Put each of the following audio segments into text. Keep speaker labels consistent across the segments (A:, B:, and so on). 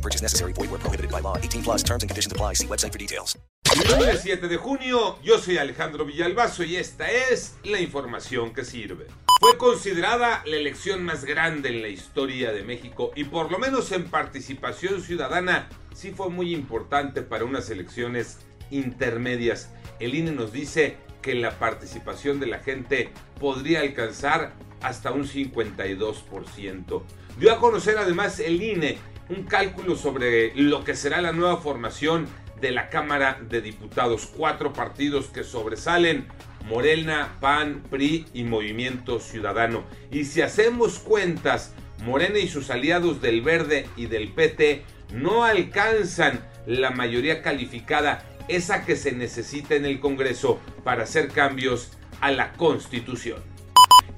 A: Purchase necessary. Void where prohibited by law. 18 plus terms and conditions apply. See website for details.
B: Lunes 7 de junio, yo soy Alejandro Villalbazo y esta es la información que sirve. Fue considerada la elección más grande en la historia de México y por lo menos en participación ciudadana sí fue muy importante para unas elecciones intermedias. El INE nos dice que la participación de la gente podría alcanzar hasta un 52%. Dio a conocer además el INE un cálculo sobre lo que será la nueva formación de la Cámara de Diputados. Cuatro partidos que sobresalen. Morena, PAN, PRI y Movimiento Ciudadano. Y si hacemos cuentas, Morena y sus aliados del Verde y del PT no alcanzan la mayoría calificada, esa que se necesita en el Congreso para hacer cambios a la Constitución.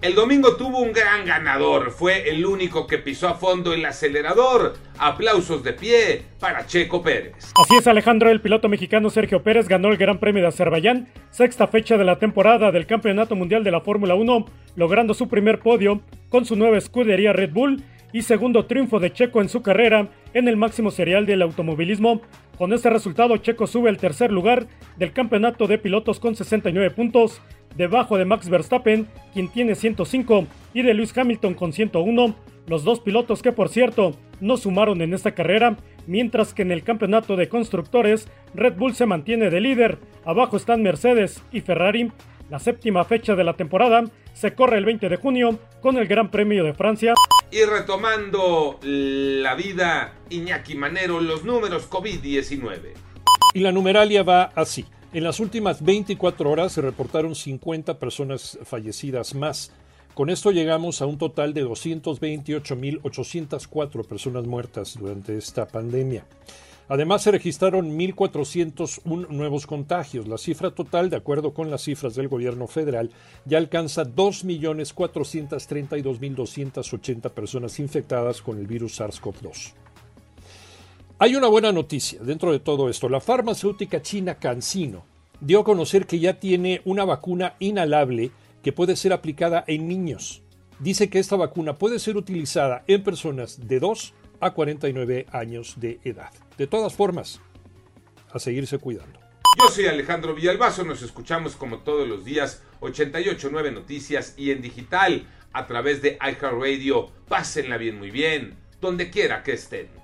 B: El domingo tuvo un gran ganador, fue el único que pisó a fondo el acelerador. Aplausos de pie para Checo Pérez.
C: Así es Alejandro, el piloto mexicano Sergio Pérez ganó el Gran Premio de Azerbaiyán, sexta fecha de la temporada del Campeonato Mundial de la Fórmula 1, logrando su primer podio con su nueva escudería Red Bull y segundo triunfo de Checo en su carrera en el máximo serial del automovilismo. Con este resultado, Checo sube al tercer lugar del campeonato de pilotos con 69 puntos, debajo de Max Verstappen, quien tiene 105, y de Lewis Hamilton con 101, los dos pilotos que por cierto no sumaron en esta carrera, mientras que en el campeonato de constructores Red Bull se mantiene de líder, abajo están Mercedes y Ferrari. La séptima fecha de la temporada se corre el 20 de junio con el Gran Premio de Francia.
B: Y retomando la vida, Iñaki Manero, los números COVID-19.
D: Y la numeralia va así. En las últimas 24 horas se reportaron 50 personas fallecidas más. Con esto llegamos a un total de 228.804 personas muertas durante esta pandemia. Además, se registraron 1.401 nuevos contagios. La cifra total, de acuerdo con las cifras del gobierno federal, ya alcanza 2.432.280 personas infectadas con el virus SARS-CoV-2. Hay una buena noticia dentro de todo esto. La farmacéutica china CanSino dio a conocer que ya tiene una vacuna inhalable que puede ser aplicada en niños. Dice que esta vacuna puede ser utilizada en personas de 2 a 49 años de edad. De todas formas, a seguirse cuidando.
B: Yo soy Alejandro Villalbazo, nos escuchamos como todos los días, 889 Noticias y en digital a través de iHeartRadio. Pásenla bien, muy bien, donde quiera que estén.